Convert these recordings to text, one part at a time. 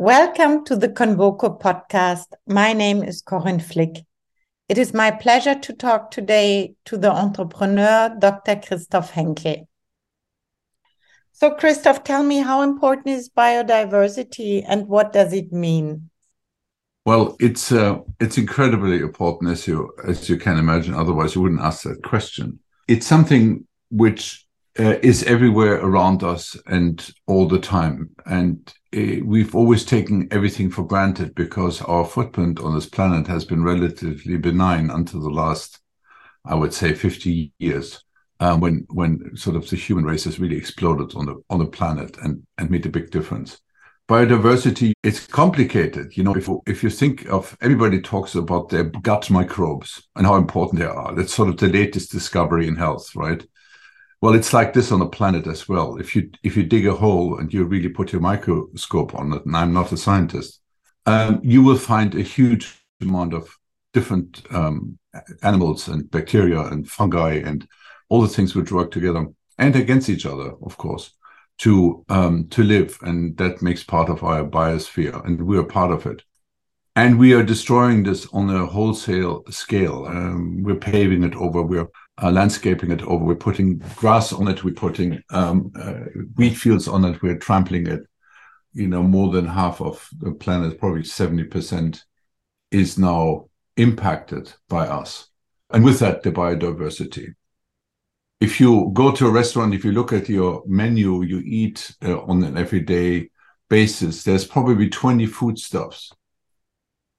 Welcome to the Convoco podcast. My name is Corinne Flick. It is my pleasure to talk today to the entrepreneur, Dr. Christoph Henkel. So, Christoph, tell me how important is biodiversity and what does it mean? Well, it's uh, it's incredibly important, as you as you can imagine. Otherwise, you wouldn't ask that question. It's something which uh, is everywhere around us and all the time. And uh, we've always taken everything for granted because our footprint on this planet has been relatively benign until the last, I would say, 50 years. Um, when when sort of the human race has really exploded on the on the planet and and made a big difference biodiversity it's complicated you know if, if you think of everybody talks about their gut microbes and how important they are that's sort of the latest discovery in health right well, it's like this on the planet as well. If you if you dig a hole and you really put your microscope on it, and I'm not a scientist, um, you will find a huge amount of different um, animals and bacteria and fungi and all the things which work together and against each other, of course, to um, to live, and that makes part of our biosphere, and we are part of it. And we are destroying this on a wholesale scale. Um, we're paving it over. We're uh, landscaping it over. We're putting grass on it. We're putting um, uh, wheat fields on it. We're trampling it. You know, more than half of the planet, probably 70%, is now impacted by us. And with that, the biodiversity. If you go to a restaurant, if you look at your menu, you eat uh, on an everyday basis, there's probably 20 foodstuffs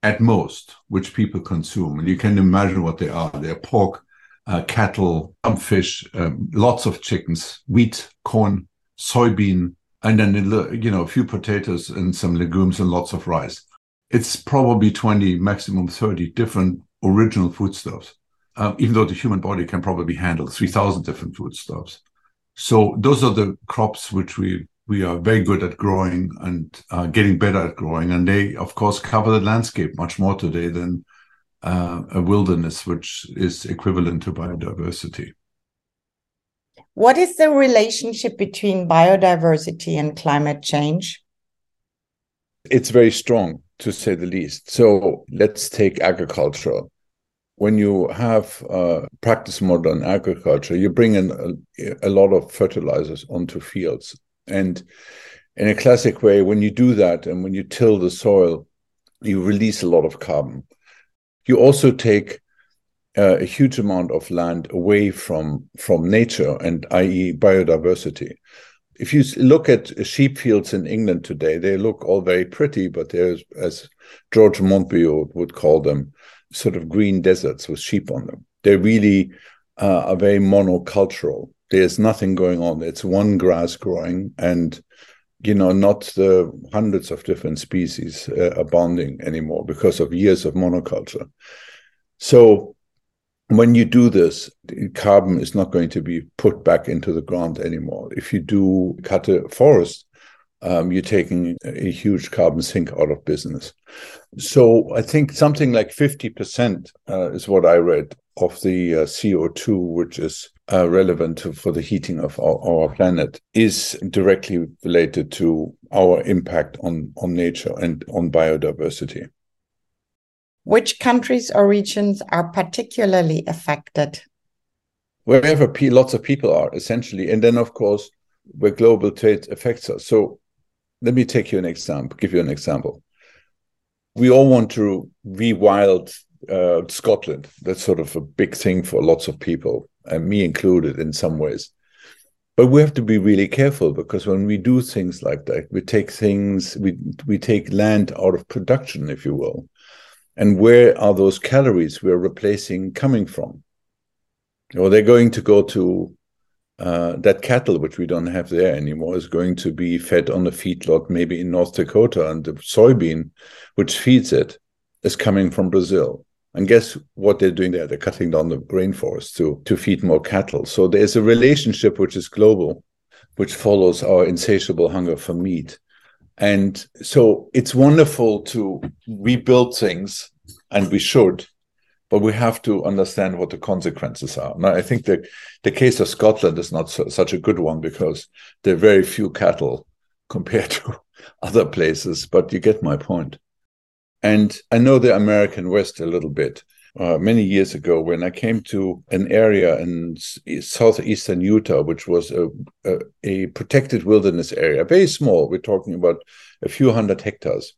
at most which people consume. And you can imagine what they are. They're pork, uh, cattle, some fish, um, lots of chickens, wheat, corn, soybean, and then you know a few potatoes and some legumes and lots of rice. It's probably 20, maximum 30 different original foodstuffs, um, even though the human body can probably handle 3,000 different foodstuffs. So those are the crops which we we are very good at growing and uh, getting better at growing, and they of course cover the landscape much more today than uh, a wilderness, which is equivalent to biodiversity. What is the relationship between biodiversity and climate change? It's very strong, to say the least. So let's take agriculture. When you have uh, practice modern agriculture, you bring in a, a lot of fertilizers onto fields. And in a classic way, when you do that and when you till the soil, you release a lot of carbon you also take uh, a huge amount of land away from from nature and i.e. biodiversity. If you look at sheep fields in England today, they look all very pretty, but there's, as George Monbiot would call them, sort of green deserts with sheep on them. They really uh, are very monocultural. There's nothing going on. It's one grass growing, and you know, not the hundreds of different species uh, abounding anymore because of years of monoculture. So when you do this, carbon is not going to be put back into the ground anymore. If you do cut a forest, um, you're taking a huge carbon sink out of business. So I think something like 50% uh, is what I read of the uh, CO2, which is uh, relevant to, for the heating of our, our, planet, is directly related to our impact on, on nature and on biodiversity. Which countries or regions are particularly affected? Wherever lots of people are, essentially. And then, of course, where global trade affects us. So let me take you an example, give you an example. We all want to rewild uh, Scotland. That's sort of a big thing for lots of people, and me included in some ways. But we have to be really careful because when we do things like that, we take things, we we take land out of production, if you will. And where are those calories we're replacing coming from? Or they're going to go to uh, that cattle, which we don't have there anymore, is going to be fed on a feedlot, maybe in North Dakota, and the soybean, which feeds it, is coming from Brazil. And guess what they're doing there? They're cutting down the rainforest to, to feed more cattle. So there's a relationship which is global, which follows our insatiable hunger for meat. And so it's wonderful to rebuild things, and we should, but we have to understand what the consequences are. Now, I think the, the case of Scotland is not so, such a good one because there are very few cattle compared to other places, but you get my point. And I know the American West a little bit. Uh, many years ago, when I came to an area in southeastern Utah, which was a, a, a protected wilderness area, very small, we're talking about a few hundred hectares.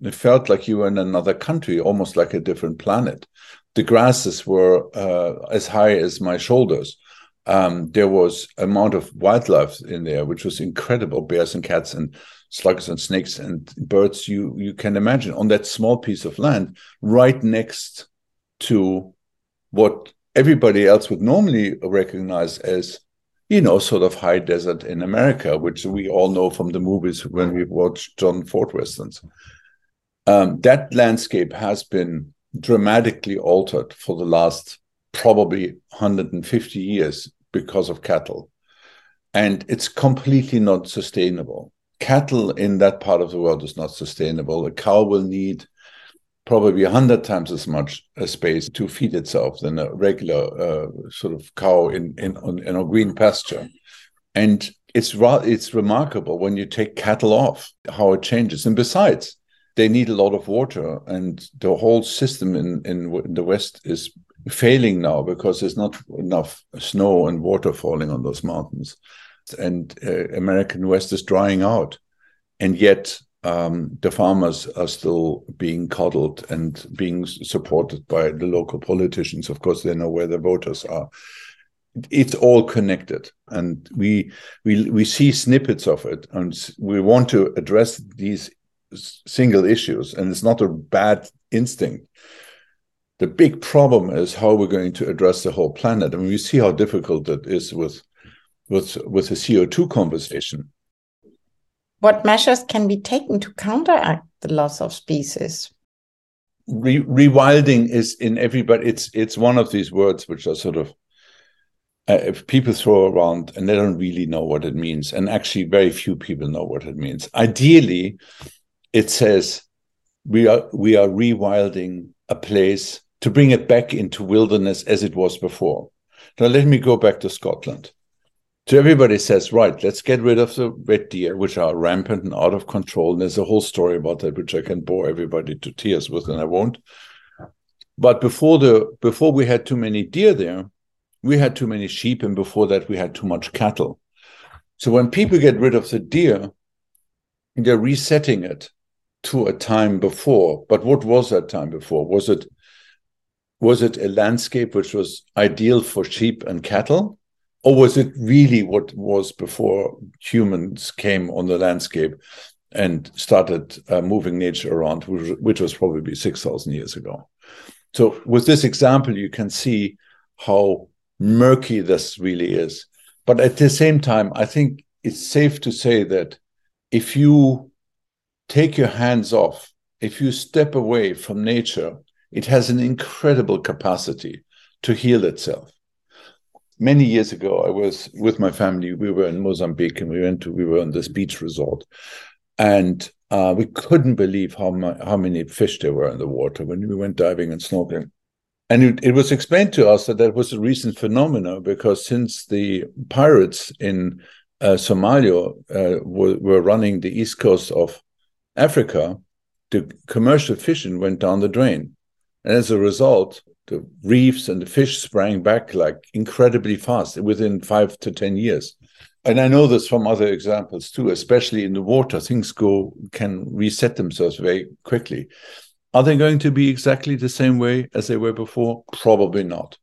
It felt like you were in another country, almost like a different planet. The grasses were uh, as high as my shoulders. Um, there was amount of wildlife in there, which was incredible, bears and cats and slugs and snakes and birds you you can imagine on that small piece of land right next to what everybody else would normally recognize as you know sort of high desert in america which we all know from the movies when we watch john ford westerns. Um, that landscape has been dramatically altered for the last probably 150 years because of cattle. And it's completely not sustainable cattle in that part of the world is not sustainable. A cow will need probably a hundred times as much uh, space to feed itself than a regular uh, sort of cow in in, on, in a green pasture. And it's it's remarkable when you take cattle off how it changes. And besides, they need a lot of water, and the whole system in, in, in the West is failing now because there's not enough snow and water falling on those mountains and uh, American West is drying out, and yet um, the farmers are still being coddled and being supported by the local politicians. Of course, they know where the voters are. It's all connected, and we we we see snippets of it, and we want to address these single issues. And it's not a bad instinct. The big problem is how we're going to address the whole planet, and we see how difficult it is with with with the CO2 conversation. What measures can be taken to counteract the loss of species? Re rewilding is in everybody. It's it's one of these words which are sort of uh, if people throw around and they don't really know what it means, and actually very few people know what it means. Ideally, it says we are we are rewilding a place to bring it back into wilderness as it was before. Now let me go back to Scotland. So everybody says, right, let's get rid of the red deer, which are rampant and out of control. And there's a whole story about that, which I can bore everybody to tears with, and I won't. But before the before we had too many deer there, we had too many sheep, and before that we had too much cattle. So when people get rid of the deer, they're resetting it to a time before. But what was that time before? Was it was it a landscape which was ideal for sheep and cattle? Or was it really what was before humans came on the landscape and started uh, moving nature around, which, which was probably 6,000 years ago? So, with this example, you can see how murky this really is. But at the same time, I think it's safe to say that if you take your hands off, if you step away from nature, it has an incredible capacity to heal itself many years ago, I was with my family. We were in Mozambique, and we went to we were on this beach resort, and uh, we couldn't believe how my, how many fish there were in the water when we went diving and snorkeling. And it, it was explained to us that that was a recent phenomenon because since the pirates in uh, Somalia uh, were, were running the east coast of Africa, the commercial fishing went down the drain. And as a result, the reefs and the fish sprang back like incredibly fast within five to 10 years. And I know this from other examples too, especially in the water, things go can reset themselves very quickly. Are they going to be exactly the same way as they were before? Probably not.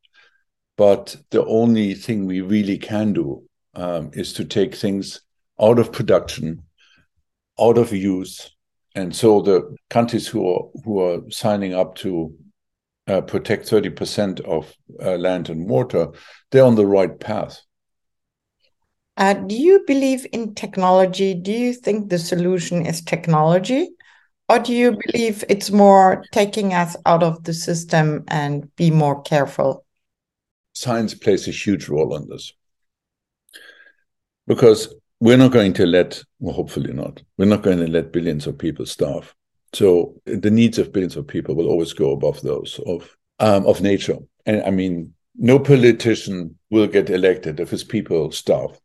But the only thing we really can do um, is to take things out of production, out of use. And so the countries who are who are signing up to uh, protect 30% of uh, land and water, they're on the right path. Uh, do you believe in technology? Do you think the solution is technology? Or do you believe it's more taking us out of the system and be more careful? Science plays a huge role in this. Because we're not going to let, well, hopefully not, we're not going to let billions of people starve. So the needs of billions of people will always go above those of um, of nature. And I mean, no politician will get elected if his people starve.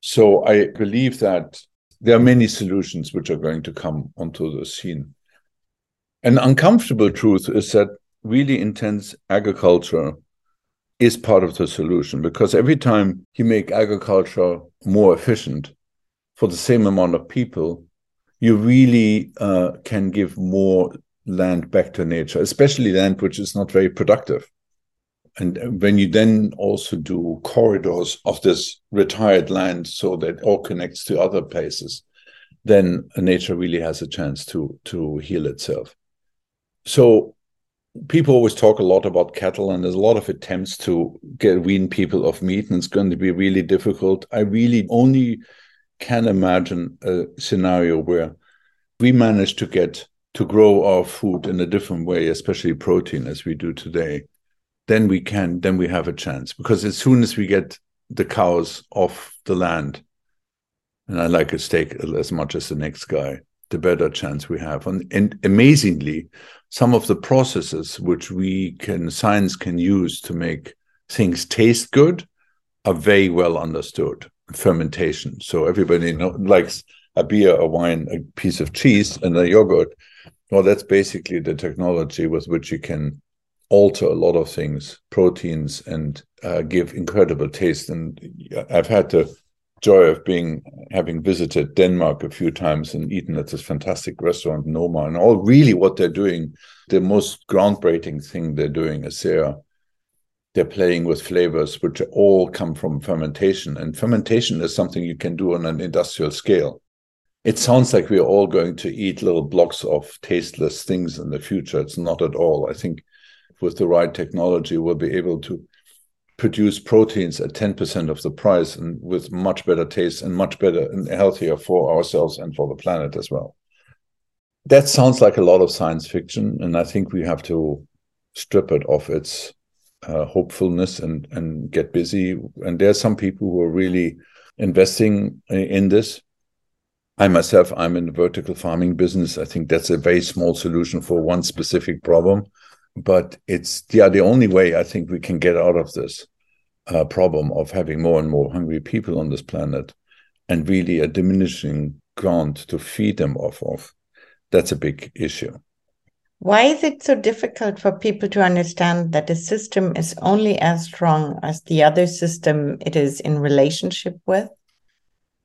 So I believe that there are many solutions which are going to come onto the scene. An uncomfortable truth is that really intense agriculture is part of the solution because every time you make agriculture more efficient for the same amount of people, you really uh, can give more land back to nature, especially land which is not very productive. And when you then also do corridors of this retired land so that all connects to other places, then nature really has a chance to to heal itself. So people always talk a lot about cattle, and there's a lot of attempts to get wean people of meat, and it's going to be really difficult. I really only can imagine a scenario where we manage to get to grow our food in a different way, especially protein, as we do today, then we can, then we have a chance. Because as soon as we get the cows off the land, and I like a steak as much as the next guy, the better chance we have. And, and amazingly, some of the processes which we can, science can use to make things taste good are very well understood. Fermentation. So everybody know, likes a beer, a wine, a piece of cheese, and a yogurt. Well, that's basically the technology with which you can alter a lot of things, proteins, and uh, give incredible taste. And I've had the joy of being having visited Denmark a few times and eaten at this fantastic restaurant Noma, and all really what they're doing, the most groundbreaking thing they're doing is they're they're playing with flavors which all come from fermentation, and fermentation is something you can do on an industrial scale it sounds like we're all going to eat little blocks of tasteless things in the future. It's not at all. I think with the right technology, we'll be able to produce proteins at 10% of the price and with much better taste and much better and healthier for ourselves and for the planet as well. That sounds like a lot of science fiction, and I think we have to strip it of its uh, hopefulness and and get busy. And there are some people who are really investing in this I myself, I'm in the vertical farming business. I think that's a very small solution for one specific problem, but it's yeah the only way I think we can get out of this uh, problem of having more and more hungry people on this planet, and really a diminishing ground to feed them off of. That's a big issue. Why is it so difficult for people to understand that a system is only as strong as the other system it is in relationship with?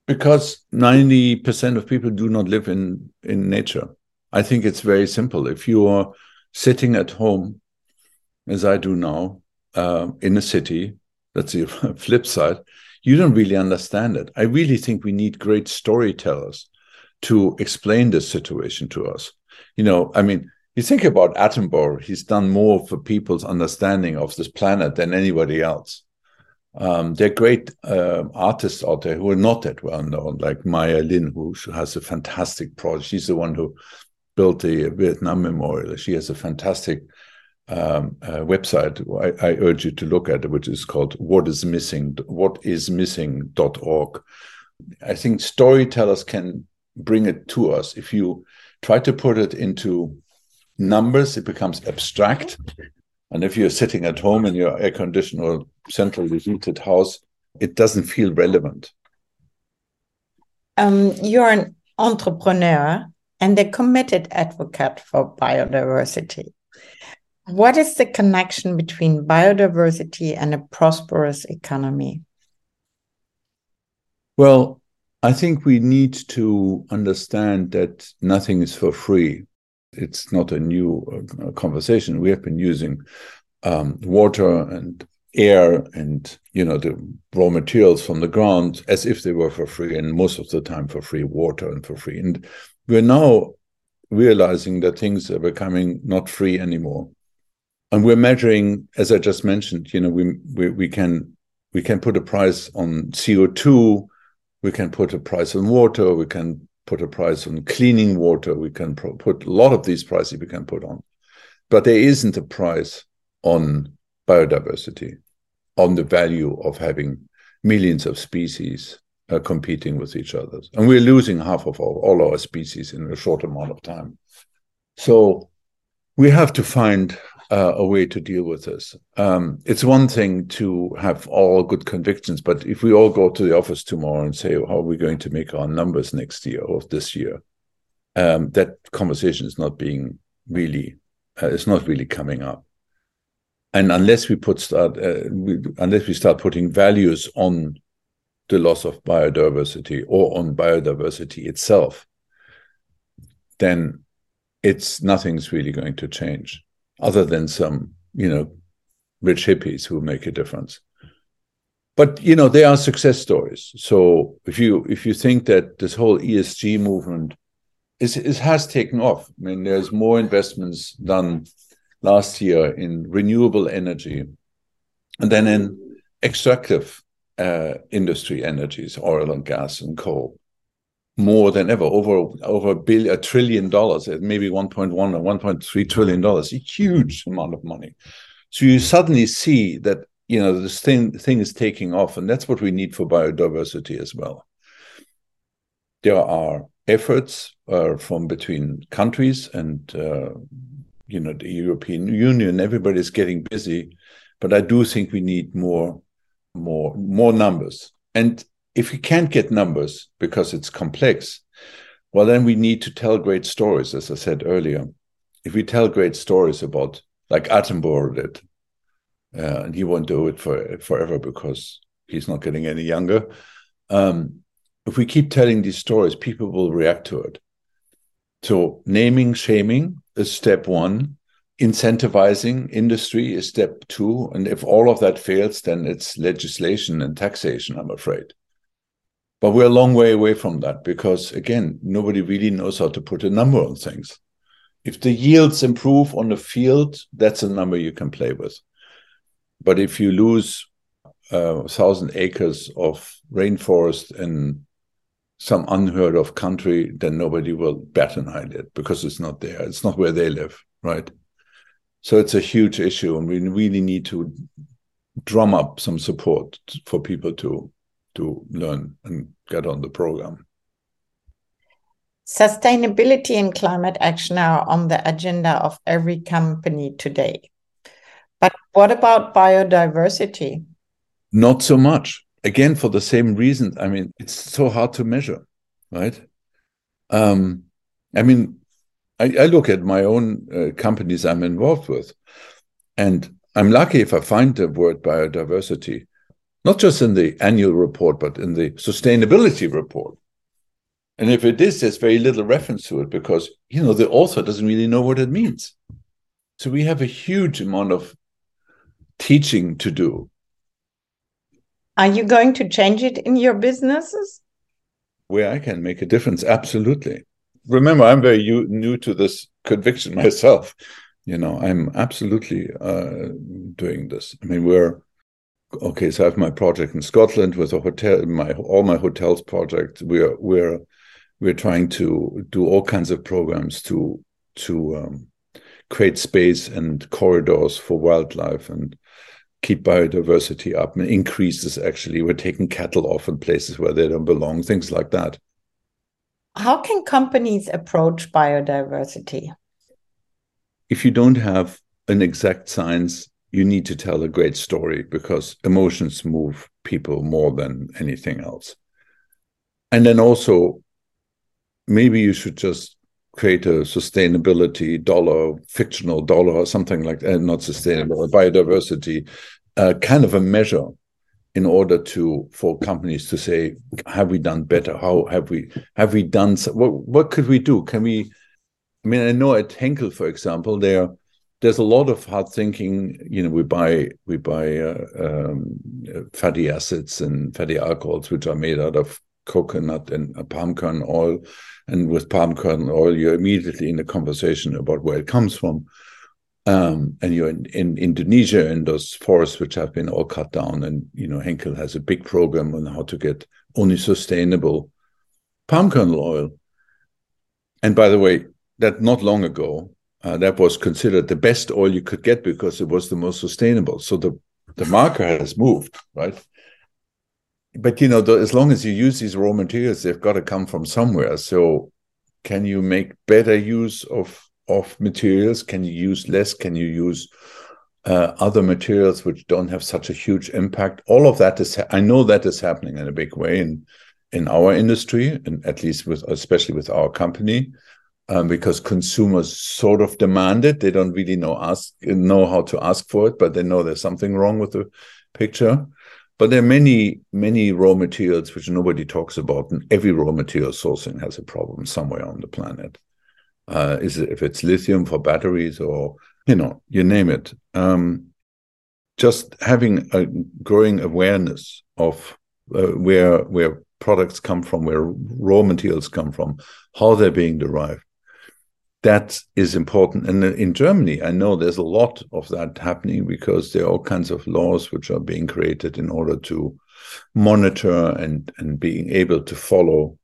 Because 90% of people do not live in, in nature. I think it's very simple. If you are sitting at home, as I do now, uh, in a city, that's the flip side, you don't really understand it. I really think we need great storytellers to explain this situation to us. You know, I mean, you think about Attenborough, he's done more for people's understanding of this planet than anybody else. Um, there are great uh, artists out there who are not that well known, like Maya Lin, who has a fantastic project. She's the one who built the Vietnam Memorial. She has a fantastic um, uh, website I, I, urge you to look at, it, which is called What Is Missing, whatismissing.org. I think storytellers can bring it to us. If you try to put it into numbers, it becomes abstract. And if you're sitting at home in your air conditioned or centrally heated house, it doesn't feel relevant. Um, you're an entrepreneur and a committed advocate for biodiversity. What is the connection between biodiversity and a prosperous economy? Well, I think we need to understand that nothing is for free it's not a new uh, conversation. We have been using um, water and air and you know the raw materials from the ground as if they were for free, and most of the time for free water and for free. And we're now realizing that things are becoming not free anymore, and we're measuring, as I just mentioned. You know, we we, we can we can put a price on CO two. We can put a price on water. We can put a price on cleaning water. We can pro- put a lot of these prices we can put on, but there isn't a price on biodiversity, on the value of having millions of species uh, competing with each other, and we're losing half of all our species in a short amount of time. So we have to find uh, a way to deal with this. Um, it's one thing to have all good convictions, but if we all go to the office tomorrow and say, "How are we going to make our numbers next year or this year?" Um, that conversation is not being really, uh, it's not really coming up. And unless we put start, uh, we, unless we start putting values on the loss of biodiversity or on biodiversity itself, then it's nothing's really going to change other than some, you know, rich hippies who make a difference. But you know, they are success stories. So if you if you think that this whole ESG movement is, is has taken off, I mean, there's more investments done last year in renewable energy, and then in extractive uh, industry energies, oil and gas and coal more than ever, over over a billion, a trillion dollars, maybe 1.1 or 1.3 trillion dollars, a huge amount of money. So you suddenly see that you know this thing thing is taking off, and that's what we need for biodiversity as well. There are efforts uh, from between countries and uh, you know the European Union. Everybody's getting busy, but I do think we need more more more numbers and if we can't get numbers because it's complex, well, then we need to tell great stories, as I said earlier. If we tell great stories about, like Attenborough did, uh, and he won't do it for forever because he's not getting any younger. Um, if we keep telling these stories, people will react to it. So, naming, shaming is step one. Incentivizing industry is step two. And if all of that fails, then it's legislation and taxation, I'm afraid. But we're a long way away from that because, again, nobody really knows how to put a number on things. If the yields improve on the field, that's a number you can play with. But if you lose uh, a thousand acres of rainforest in some unheard of country, then nobody will bat an eyelid because it's not there. It's not where they live, right? So it's a huge issue, and we really need to drum up some support for people to to learn and get on the program. Sustainability and climate action are on the agenda of every company today. But what about biodiversity? Not so much. Again, for the same reason. I mean, it's so hard to measure, right? Um, I mean, I, I, look at my own uh, companies I'm involved with, and I'm lucky if I find the word biodiversity not just in the annual report, but in the sustainability report. And if it is, there's very little reference to it because, you know, the author doesn't really know what it means. So we have a huge amount of teaching to do. Are you going to change it in your businesses? Where I can make a difference, absolutely. Remember, I'm very new to this conviction myself. You know, I'm absolutely uh, doing this. I mean, we're okay, so I have my project in Scotland with a hotel, my all my hotels project. We're we're we're trying to do all kinds of programs to to um, create space and corridors for wildlife and keep biodiversity up and increase this. Actually, we're taking cattle off in places where they don't belong, things like that. How can companies approach biodiversity? If you don't have an exact science you need to tell a great story because emotions move people more than anything else. And then also, maybe you should just create a sustainability dollar, fictional dollar, or something like that, not sustainable, biodiversity, uh, kind of a measure in order to for companies to say have we done better? How have we have we done so, what what could we do? Can we i mean i know at henkel for example there there's a lot of hard thinking. You know, we buy we buy uh, um, fatty acids and fatty alcohols which are made out of coconut and uh, palm kernel oil, and with palm kernel oil, you're immediately in a conversation about where it comes from. Um, and you're in, in, Indonesia in those forests which have been all cut down, and you know Henkel has a big program on how to get only sustainable palm kernel oil. And by the way, that not long ago, uh, that was considered the best oil you could get because it was the most sustainable. So the the marker has moved, right? But you know, the, as long as you use these raw materials, they've got to come from somewhere. So, can you make better use of of materials? Can you use less? Can you use uh, other materials which don't have such a huge impact? All of that is, I know that is happening in a big way in in our industry, and at least with, especially with our company, um, because consumers sort of demand it. They don't really know ask know how to ask for it, but they know there's something wrong with the picture. But there are many, many raw materials which nobody talks about, and every raw material sourcing has a problem somewhere on the planet. Uh, is it if it's lithium for batteries or you know you name it? Um, just having a growing awareness of uh, where where products come from, where raw materials come from, how they're being derived, that is important. And in Germany, I know there's a lot of that happening because there are all kinds of laws which are being created in order to monitor and and being able to follow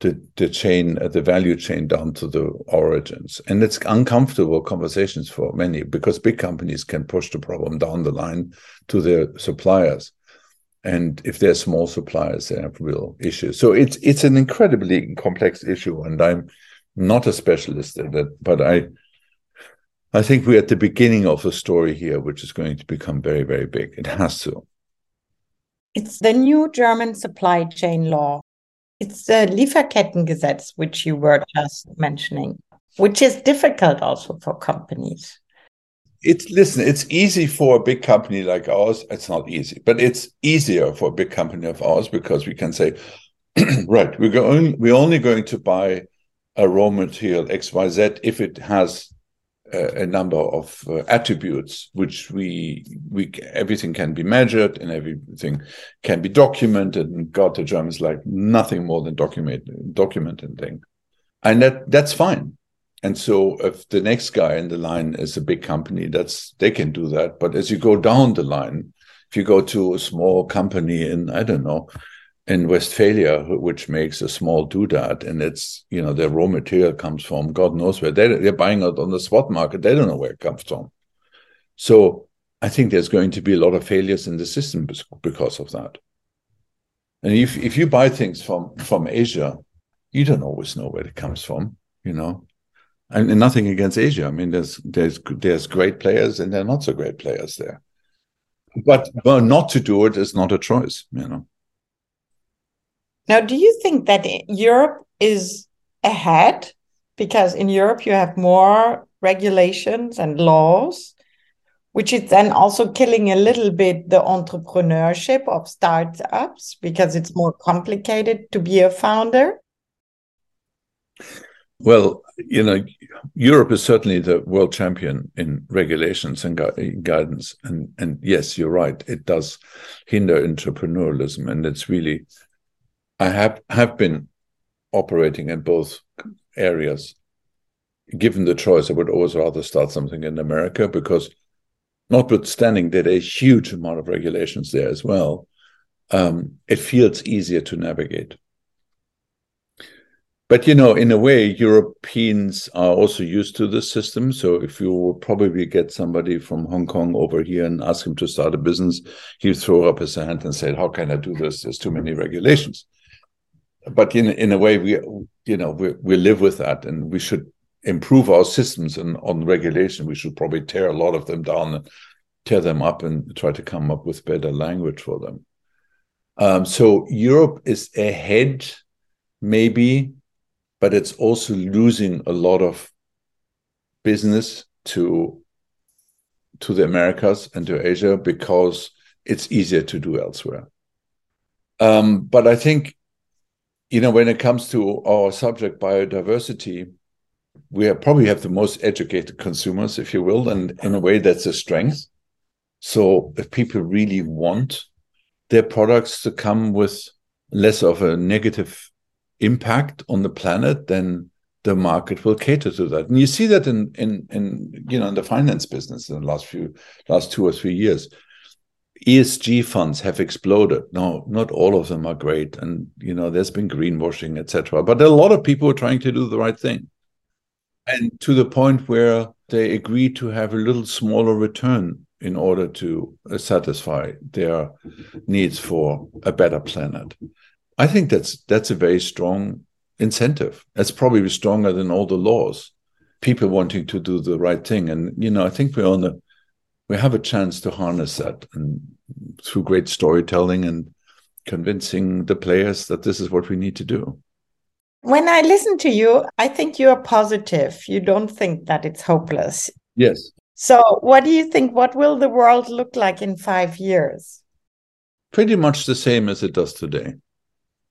the, the chain, uh, the value chain down to the origins. And it's uncomfortable conversations for many because big companies can push the problem down the line to their suppliers. And if they're small suppliers, they have real issues. So it's it's an incredibly complex issue. And I'm not a specialist in it, but I I think we're at the beginning of a story here, which is going to become very, very big. It has to. It's the new German supply chain law. It's the Lieferkettengesetz, which you were just mentioning, which is difficult also for companies. It's listen, it's easy for a big company like ours. It's not easy, but it's easier for a big company of ours because we can say, right, we're going, we're only going to buy a raw material XYZ if it has a, a number of uh, attributes which we we everything can be measured and everything can be documented. And God the Germans like nothing more than document documenting thing. And that that's fine. And so if the next guy in the line is a big company that's they can do that. But as you go down the line if you go to a small company in i don't know in Westphalia, which makes a small doodad, and it's you know their raw material comes from God knows where. They they're buying it on the spot market. They don't know where it comes from. So I think there's going to be a lot of failures in the system because of that. And if if you buy things from from Asia, you don't always know where it comes from. You know, and, nothing against Asia. I mean, there's there's there's great players and there are not so great players there. But well, not to do it is not a choice. You know. Now, do you think that Europe is ahead? Because in Europe, you have more regulations and laws, which is then also killing a little bit the entrepreneurship of startups because it's more complicated to be a founder. Well, you know, Europe is certainly the world champion in regulations and gu guidance, and and yes, you're right. It does hinder entrepreneurialism, and it's really I have have been operating in both areas. Given the choice, I would always rather start something in America because, notwithstanding that a huge amount of regulations there as well, um, it feels easier to navigate. But you know, in a way, Europeans are also used to this system. So if you will probably get somebody from Hong Kong over here and ask him to start a business, he'll throw up his hand and say, "How can I do this? There's too many regulations." But in in a way we you know we we live with that and we should improve our systems and on regulation. We should probably tear a lot of them down and tear them up and try to come up with better language for them. Um, so europe is ahead maybe but it's also losing a lot of business to to the americas and to asia because it's easier to do elsewhere. Um, but i think you know, when it comes to our subject, biodiversity, we probably have the most educated consumers, if you will, and in a way that's a strength. So if people really want their products to come with less of a negative impact on the planet, then the market will cater to that. And you see that in in in you know in the finance business in the last few last two or three years. ESG funds have exploded. No, not all of them are great, and you know there's been greenwashing, etc. But a lot of people are trying to do the right thing, and to the point where they agree to have a little smaller return in order to uh, satisfy their needs for a better planet. I think that's that's a very strong incentive. That's probably stronger than all the laws people wanting to do the right thing. And you know, I think we're on a we have a chance to harness that and through great storytelling and convincing the players that this is what we need to do. When I listen to you, I think you are positive. You don't think that it's hopeless. Yes. So, what do you think? What will the world look like in five years? Pretty much the same as it does today,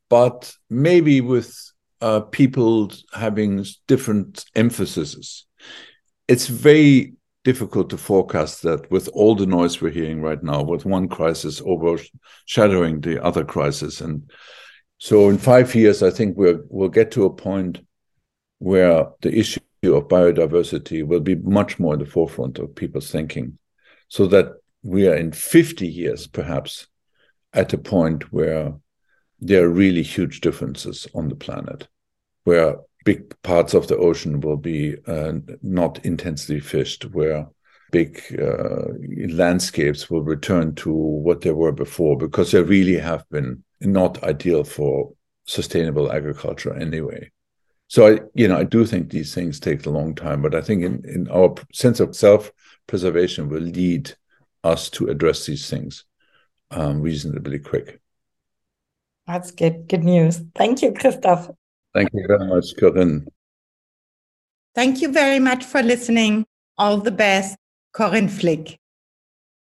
but maybe with uh, people having different emphases. It's very difficult to forecast that with all the noise we're hearing right now, with one crisis overshadowing the other crisis. And so in five years, I think we'll, we'll get to a point where the issue of biodiversity will be much more in the forefront of people's thinking, so that we are in 50 years, perhaps, at a point where there are really huge differences on the planet, where big parts of the ocean will be uh, not intensely fished, where big uh, landscapes will return to what they were before, because they really have been not ideal for sustainable agriculture anyway. So I, you know, I do think these things take a long time, but I think in, in our sense of self-preservation will lead us to address these things um, reasonably quick. That's good. Good news. Thank you, Christoph. Thank you very much, Corinne. Thank you very much for listening. All the best, Corinne Flick.